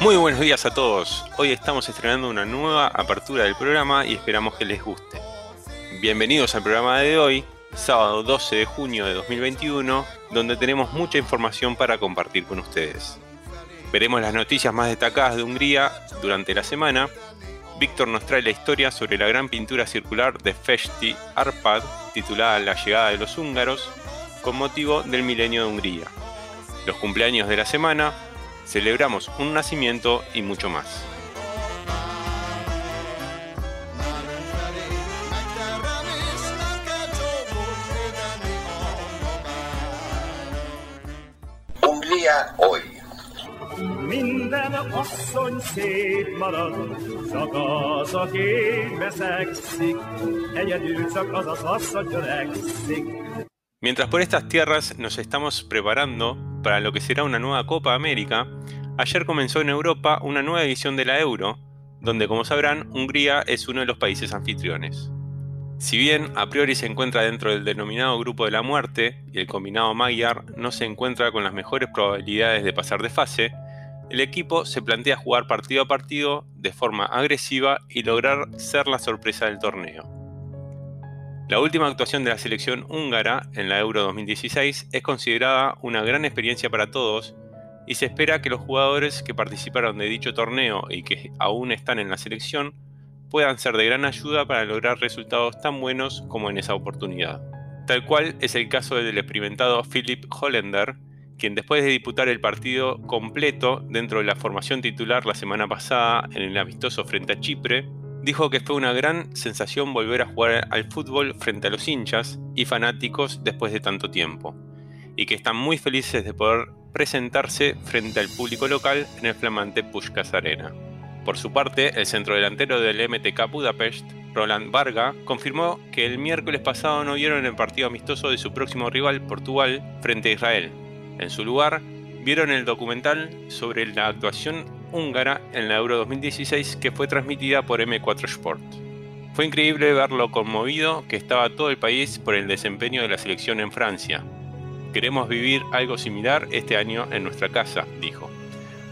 Muy buenos días a todos. Hoy estamos estrenando una nueva apertura del programa y esperamos que les guste. Bienvenidos al programa de hoy, sábado 12 de junio de 2021, donde tenemos mucha información para compartir con ustedes. Veremos las noticias más destacadas de Hungría durante la semana. Víctor nos trae la historia sobre la gran pintura circular de Festi Arpad, titulada La llegada de los húngaros, con motivo del milenio de Hungría. Los cumpleaños de la semana, celebramos un nacimiento y mucho más. Hungría hoy. Minden asszony szép marad, csak az, aki. Mientras por estas tierras nos estamos preparando para lo que será una nueva Copa América, ayer comenzó en Europa una nueva edición de la Euro, donde como sabrán Hungría es uno de los países anfitriones. Si bien a priori se encuentra dentro del denominado grupo de la muerte y el combinado Magyar no se encuentra con las mejores probabilidades de pasar de fase, el equipo se plantea jugar partido a partido de forma agresiva y lograr ser la sorpresa del torneo. La última actuación de la selección húngara en la Euro 2016 es considerada una gran experiencia para todos y se espera que los jugadores que participaron de dicho torneo y que aún están en la selección puedan ser de gran ayuda para lograr resultados tan buenos como en esa oportunidad. Tal cual es el caso del experimentado Philip Hollander, quien después de disputar el partido completo dentro de la formación titular la semana pasada en el amistoso frente a Chipre, dijo que fue una gran sensación volver a jugar al fútbol frente a los hinchas y fanáticos después de tanto tiempo, y que están muy felices de poder presentarse frente al público local en el flamante Pushkas Arena. Por su parte, el centrodelantero del MTK Budapest, Roland Varga, confirmó que el miércoles pasado no vieron el partido amistoso de su próximo rival, Portugal, frente a Israel. En su lugar, vieron el documental sobre la actuación húngara en la Euro 2016 que fue transmitida por M4 Sport. Fue increíble ver lo conmovido que estaba todo el país por el desempeño de la selección en Francia. Queremos vivir algo similar este año en nuestra casa, dijo,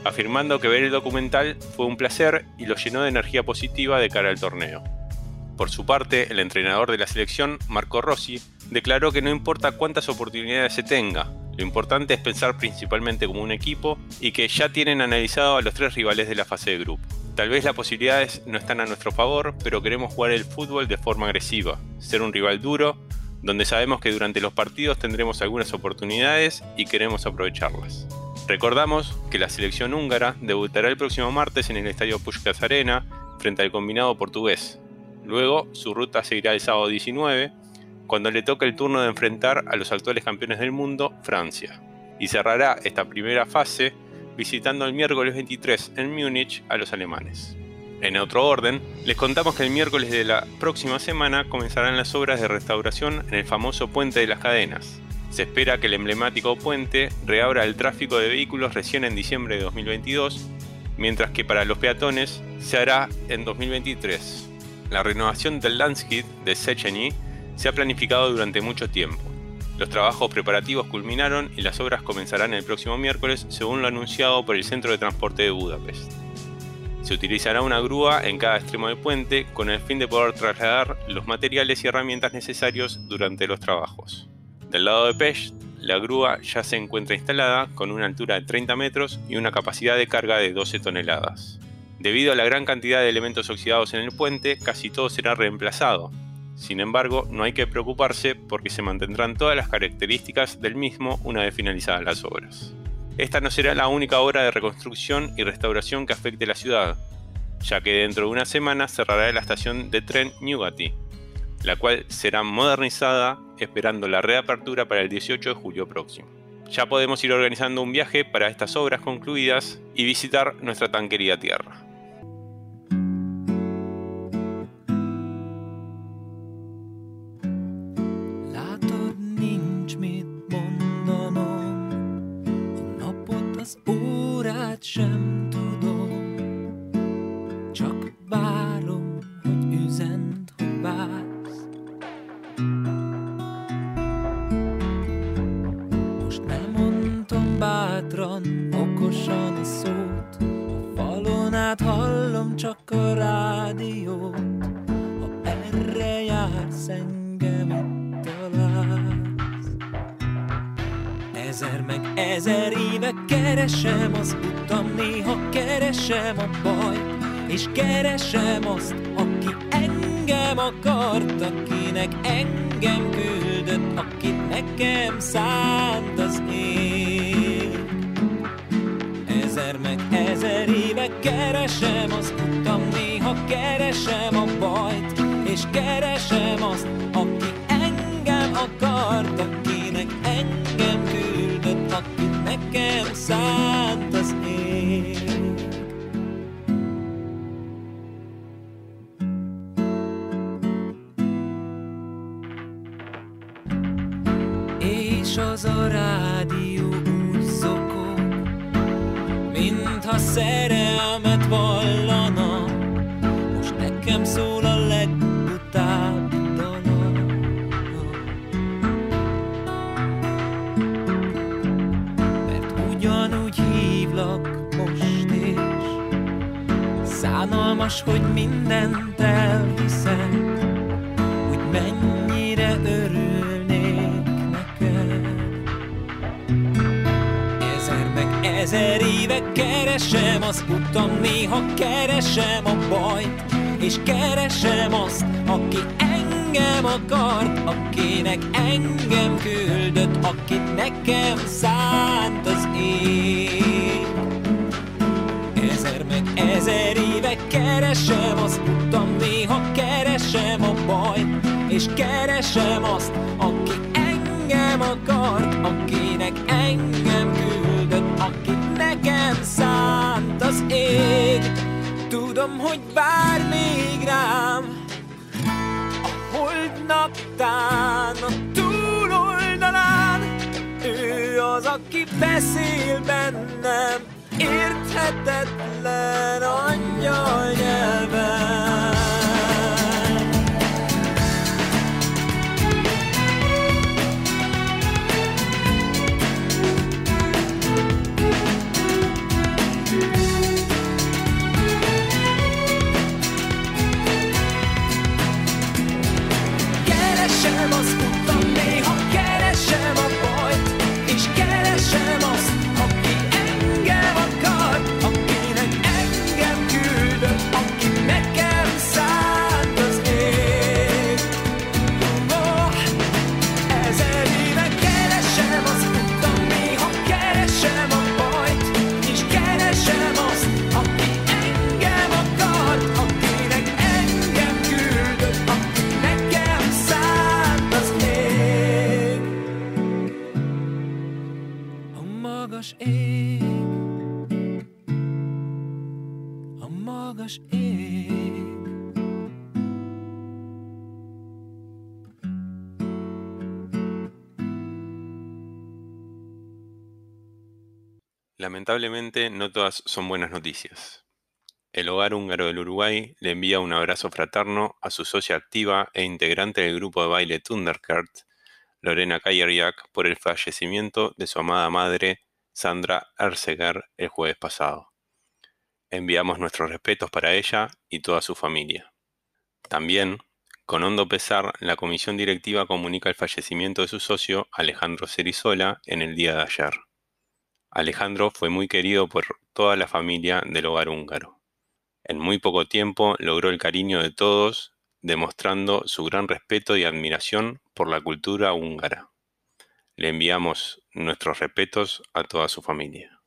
afirmando que ver el documental fue un placer y lo llenó de energía positiva de cara al torneo. Por su parte, el entrenador de la selección, Marco Rossi, declaró que no importa cuántas oportunidades se tenga, lo importante es pensar principalmente como un equipo y que ya tienen analizado a los tres rivales de la fase de grupo. Tal vez las posibilidades no están a nuestro favor, pero queremos jugar el fútbol de forma agresiva, ser un rival duro, donde sabemos que durante los partidos tendremos algunas oportunidades y queremos aprovecharlas. Recordamos que la selección húngara debutará el próximo martes en el estadio Puskás Arena frente al combinado portugués. Luego, su ruta seguirá el sábado 19 cuando le toca el turno de enfrentar a los actuales campeones del mundo, Francia, y cerrará esta primera fase visitando el miércoles 23 en Múnich a los alemanes. En otro orden, les contamos que el miércoles de la próxima semana comenzarán las obras de restauración en el famoso Puente de las Cadenas. Se espera que el emblemático puente reabra el tráfico de vehículos recién en diciembre de 2022, mientras que para los peatones se hará en 2023. La renovación del Landskid de Szechenyi se ha planificado durante mucho tiempo. Los trabajos preparativos culminaron y las obras comenzarán el próximo miércoles según lo anunciado por el Centro de Transporte de Budapest. Se utilizará una grúa en cada extremo del puente con el fin de poder trasladar los materiales y herramientas necesarios durante los trabajos. Del lado de Pest, la grúa ya se encuentra instalada con una altura de 30 metros y una capacidad de carga de 12 toneladas. Debido a la gran cantidad de elementos oxidados en el puente, casi todo será reemplazado, sin embargo, no hay que preocuparse porque se mantendrán todas las características del mismo una vez finalizadas las obras. esta no será la única obra de reconstrucción y restauración que afecte la ciudad, ya que dentro de una semana cerrará la estación de tren Newgate, la cual será modernizada esperando la reapertura para el 18 de julio próximo. Ya podemos ir organizando un viaje para estas obras concluidas y visitar nuestra tan querida tierra. Szót, a falon át hallom csak a rádiót, ha erre jársz engem itt találsz. Ezer meg ezer éve keresem az utam, néha keresem a bajt, és keresem azt, aki engem akart, akinek engem küldött, akit nekem szánt az ég. Ezer éve keresem az utam, néha keresem a bajt, és keresem azt, aki engem akart, akinek engem küldött, akit nekem szánt az ég. És az a rádió mintha szerelmet vallana, most nekem szól a legbutább dala. Mert ugyanúgy hívlak most is, szánalmas, hogy mindent elhiszek, hogy mennyire örülnék neked. Ezer meg ezer éve keresem az utam, néha keresem a bajt, és keresem azt, aki engem akart, akinek engem küldött, akit nekem szánt az ég. Ezer meg ezer éve keresem az utam, néha keresem a bajt, és keresem azt, Tudom, hogy vár még rám, a holdnaptán, a túloldalán, ő az, aki beszél bennem, érthetetlen angyal nyelven. Lamentablemente no todas son buenas noticias. El Hogar Húngaro del Uruguay le envía un abrazo fraterno a su socia activa e integrante del grupo de baile Thundercat, Lorena Kayerjak, por el fallecimiento de su amada madre, Sandra Erzeger, el jueves pasado. Enviamos nuestros respetos para ella y toda su familia. También, con hondo pesar, la comisión directiva comunica el fallecimiento de su socio, Alejandro Cerizola, en el día de ayer. Alejandro fue muy querido por toda la familia del hogar húngaro. En muy poco tiempo logró el cariño de todos, demostrando su gran respeto y admiración por la cultura húngara. Le enviamos nuestros respetos a toda su familia.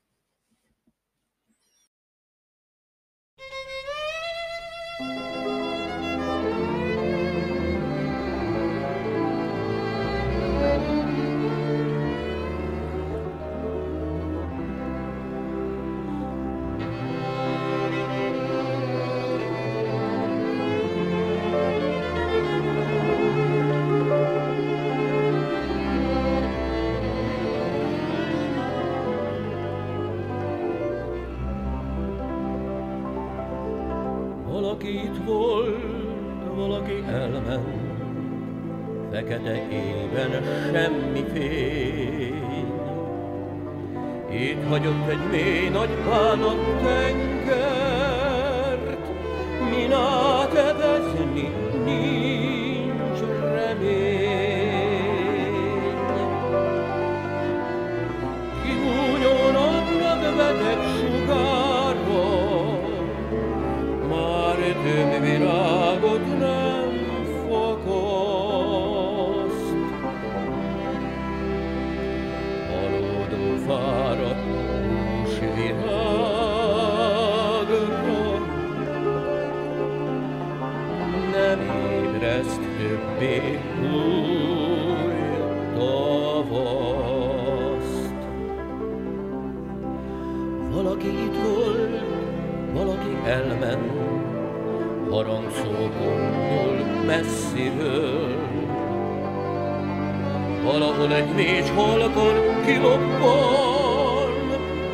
Valahol egy négy halkon kilobban,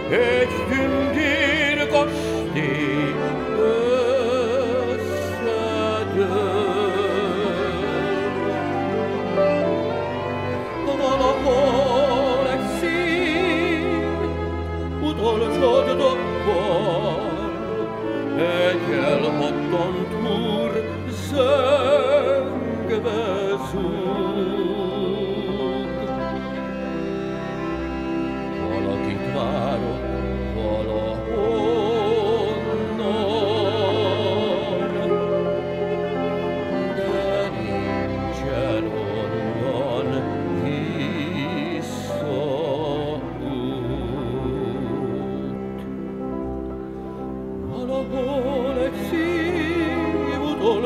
egy tündér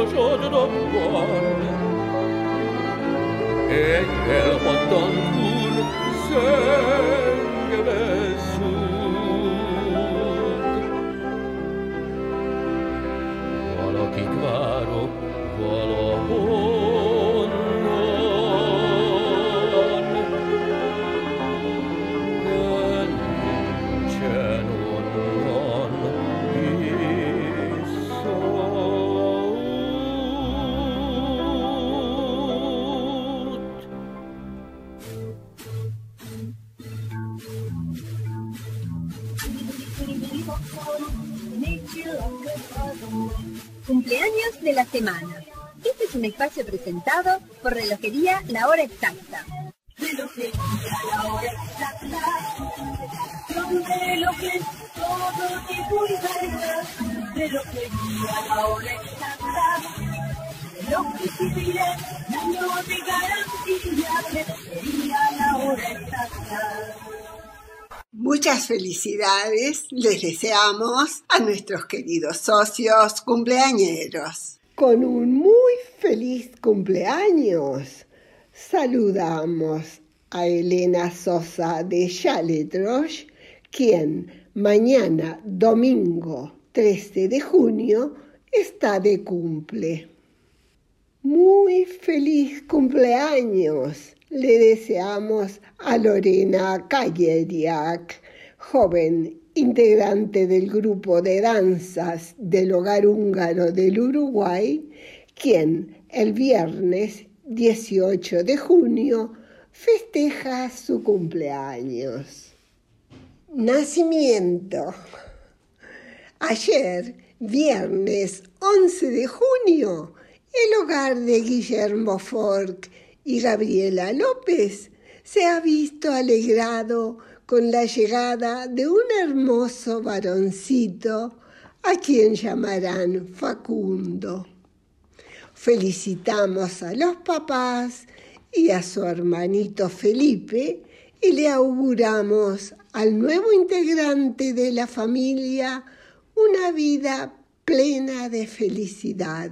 giorno buono e che lo potton pur Cumpleaños de la semana. Este es un espacio presentado por Relojería La Hora Exacta. Relojería La Hora Exacta. Son relojes todo variedad. Relojería La Hora Exacta. Relojes años de garantía. Relojería La Hora Exacta. Muchas felicidades les deseamos a nuestros queridos socios cumpleañeros. Con un muy feliz cumpleaños saludamos a Elena Sosa de Chaletros, quien mañana, domingo 13 de junio, está de cumple. Muy feliz cumpleaños le deseamos a Lorena Calleriac, joven integrante del grupo de danzas del hogar húngaro del Uruguay, quien el viernes 18 de junio festeja su cumpleaños. Nacimiento. Ayer, viernes 11 de junio, el hogar de Guillermo Fork y Gabriela López se ha visto alegrado con la llegada de un hermoso varoncito a quien llamarán Facundo. Felicitamos a los papás y a su hermanito Felipe y le auguramos al nuevo integrante de la familia una vida plena de felicidad.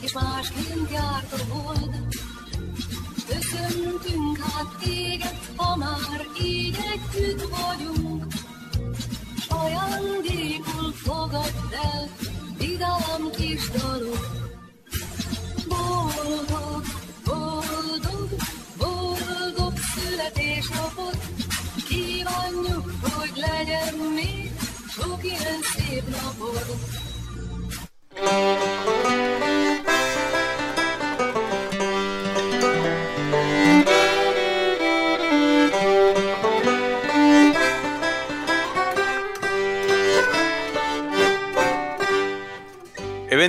És másként járt a hold. Köszöntünk hát téged, ha már így együtt vagyunk. Ajándékul fogadd el, vidám kis dalok. Boldog, boldog, boldog születésnapot, kívánjuk, hogy legyen még sok ilyen szép napod.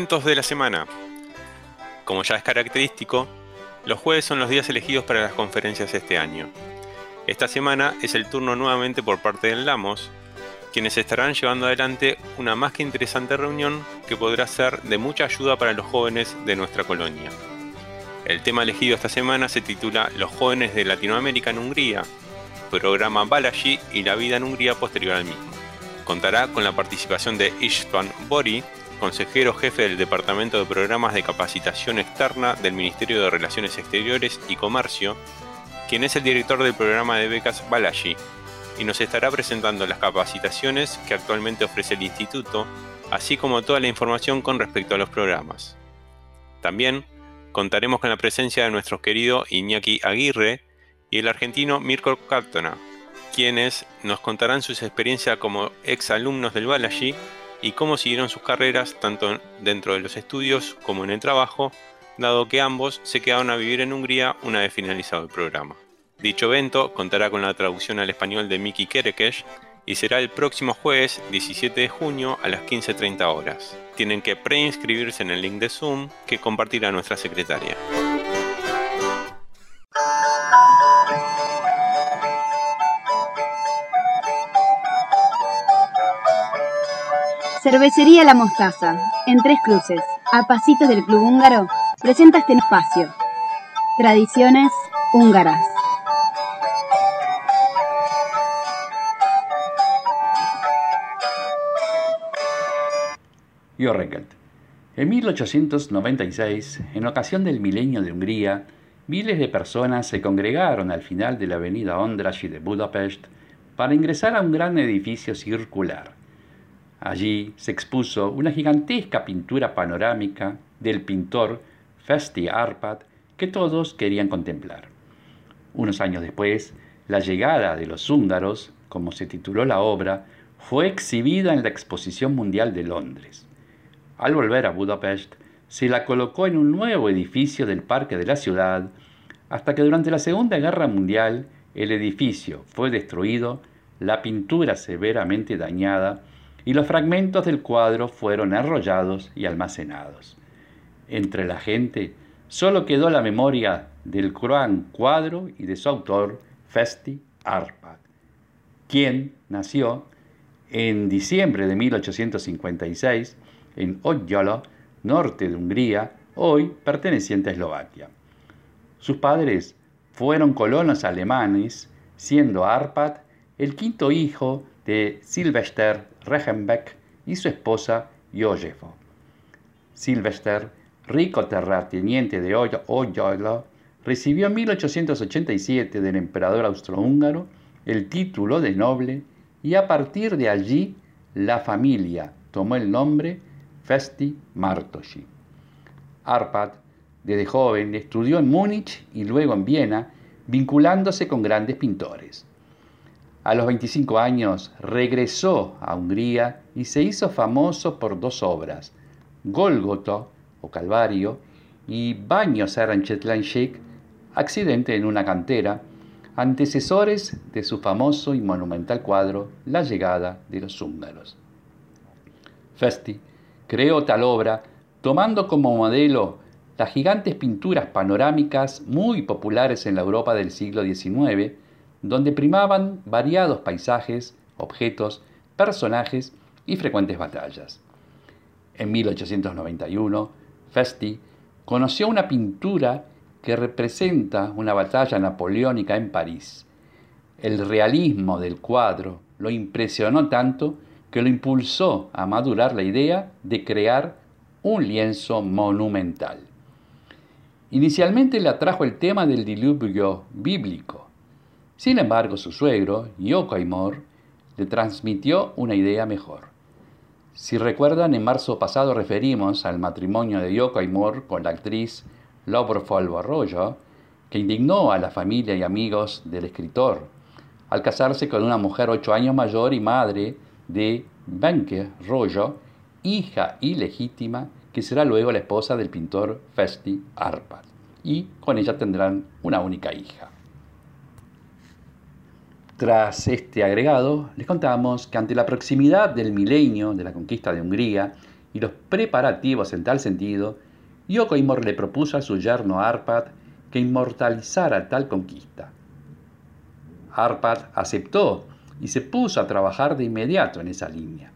De la semana. Como ya es característico, los jueves son los días elegidos para las conferencias este año. Esta semana es el turno nuevamente por parte del Lamos, quienes estarán llevando adelante una más que interesante reunión que podrá ser de mucha ayuda para los jóvenes de nuestra colonia. El tema elegido esta semana se titula Los jóvenes de Latinoamérica en Hungría, programa Balaji y la vida en Hungría posterior al mismo. Contará con la participación de Istvan Bori, consejero jefe del Departamento de Programas de Capacitación Externa del Ministerio de Relaciones Exteriores y Comercio, quien es el director del programa de becas Balaji, y nos estará presentando las capacitaciones que actualmente ofrece el instituto, así como toda la información con respecto a los programas. También contaremos con la presencia de nuestro querido Iñaki Aguirre y el argentino Mirko Cartona, quienes nos contarán sus experiencias como ex alumnos del Balaji y cómo siguieron sus carreras tanto dentro de los estudios como en el trabajo, dado que ambos se quedaron a vivir en Hungría una vez finalizado el programa. Dicho evento contará con la traducción al español de Miki Kerekesh y será el próximo jueves 17 de junio a las 15.30 horas. Tienen que preinscribirse en el link de Zoom que compartirá nuestra secretaria. Cervecería La Mostaza, en Tres Cruces, a pasitos del Club Húngaro, presenta este espacio. Tradiciones húngaras. Jorrekelt. En 1896, en ocasión del milenio de Hungría, miles de personas se congregaron al final de la avenida Ondrasy de Budapest para ingresar a un gran edificio circular. Allí se expuso una gigantesca pintura panorámica del pintor Festi Arpad que todos querían contemplar. Unos años después, la llegada de los húngaros, como se tituló la obra, fue exhibida en la Exposición Mundial de Londres. Al volver a Budapest, se la colocó en un nuevo edificio del parque de la ciudad, hasta que durante la Segunda Guerra Mundial el edificio fue destruido, la pintura severamente dañada y los fragmentos del cuadro fueron arrollados y almacenados. Entre la gente solo quedó la memoria del gran cuadro y de su autor, Festi Arpad, quien nació en diciembre de 1856 en Ogyala, norte de Hungría, hoy perteneciente a Eslovaquia. Sus padres fueron colonos alemanes, siendo Arpad el quinto hijo de Silvester Regenbeck y su esposa Josefo. Silvester, rico terrateniente de Ogyala, recibió en 1887 del emperador austrohúngaro el título de noble y a partir de allí la familia tomó el nombre Festi Martosi. Arpad, desde joven, estudió en Múnich y luego en Viena, vinculándose con grandes pintores. A los 25 años regresó a Hungría y se hizo famoso por dos obras, Golgoto o Calvario y Baños Aranchetlanchik, accidente en una cantera, antecesores de su famoso y monumental cuadro La llegada de los húngaros. Festi creó tal obra tomando como modelo las gigantes pinturas panorámicas muy populares en la Europa del siglo XIX, donde primaban variados paisajes, objetos, personajes y frecuentes batallas. En 1891, Festi conoció una pintura que representa una batalla napoleónica en París. El realismo del cuadro lo impresionó tanto que lo impulsó a madurar la idea de crear un lienzo monumental. Inicialmente le atrajo el tema del diluvio bíblico. Sin embargo, su suegro, Yoko Aymor, le transmitió una idea mejor. Si recuerdan, en marzo pasado referimos al matrimonio de Yoko Aymor con la actriz Laura Folvo Arroyo, que indignó a la familia y amigos del escritor al casarse con una mujer ocho años mayor y madre de Benke Rollo, hija ilegítima que será luego la esposa del pintor Festi Arpad, y con ella tendrán una única hija. Tras este agregado, les contamos que ante la proximidad del milenio de la conquista de Hungría y los preparativos en tal sentido, Yoko Imor le propuso a su yerno Arpad que inmortalizara tal conquista. Arpad aceptó y se puso a trabajar de inmediato en esa línea.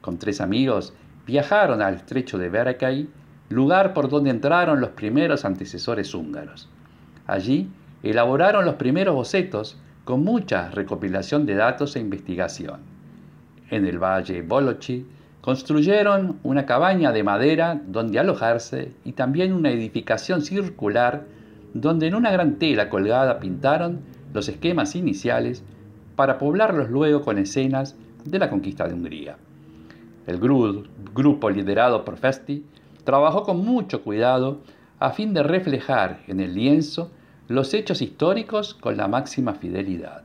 Con tres amigos viajaron al estrecho de Berekay, lugar por donde entraron los primeros antecesores húngaros. Allí elaboraron los primeros bocetos con mucha recopilación de datos e investigación. En el valle Bolochi construyeron una cabaña de madera donde alojarse y también una edificación circular donde en una gran tela colgada pintaron los esquemas iniciales para poblarlos luego con escenas de la conquista de Hungría. El grupo liderado por Festi trabajó con mucho cuidado a fin de reflejar en el lienzo los hechos históricos con la máxima fidelidad.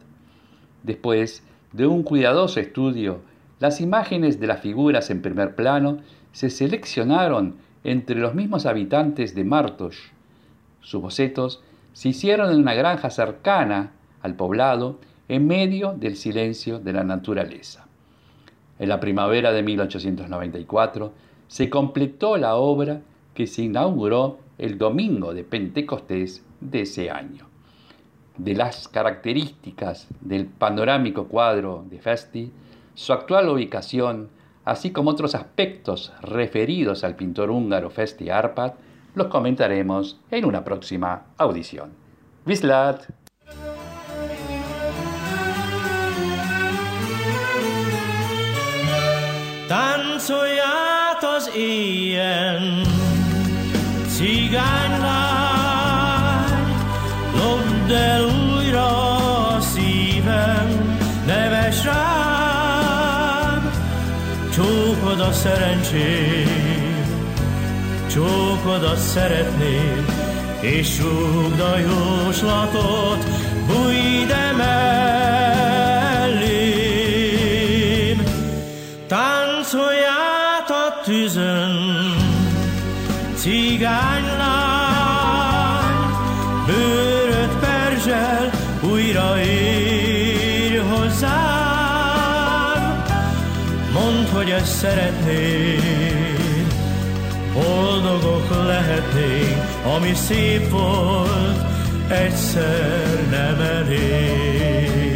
Después de un cuidadoso estudio, las imágenes de las figuras en primer plano se seleccionaron entre los mismos habitantes de Martos. Sus bocetos se hicieron en una granja cercana al poblado en medio del silencio de la naturaleza. En la primavera de 1894 se completó la obra que se inauguró el domingo de Pentecostés de ese año. De las características del panorámico cuadro de Festi, su actual ubicación, así como otros aspectos referidos al pintor húngaro Festi Arpad, los comentaremos en una próxima audición. Vislat! Cigánylány, lopd el újra a szívem, neves rám, csókod a szerencsém, csókod a szeretném, és rúgd a jóslatot, bújj de mellém. Táncolját a tűzön, cigánylány, bőröd perzsel, újra érj hozzám. Mondd, hogy ezt szeretnéd, boldogok lehetnénk, ami szép volt, egyszer nem elég.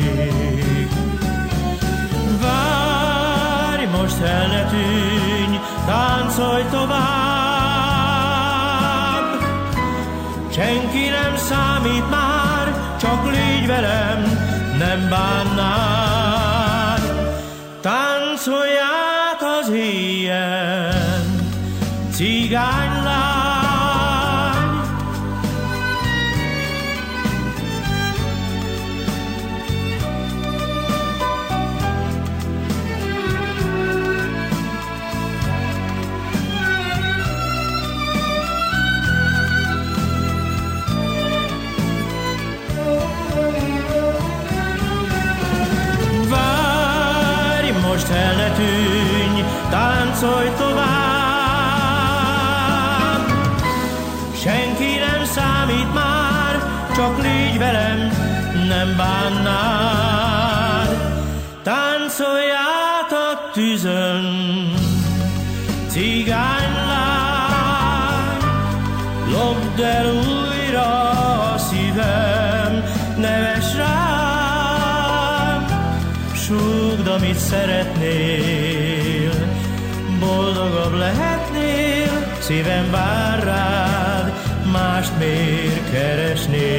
Várj, most el ne tűnj, táncolj tovább. Senki nem számít már, csak légy velem, nem bánnád. Táncolját az éjjel, cigánylány, tűzön, cigánylány, lopd el újra a szívem, neves rám, súgd, amit szeretnél, boldogabb lehetnél, szívem vár rád, mást miért keresnél.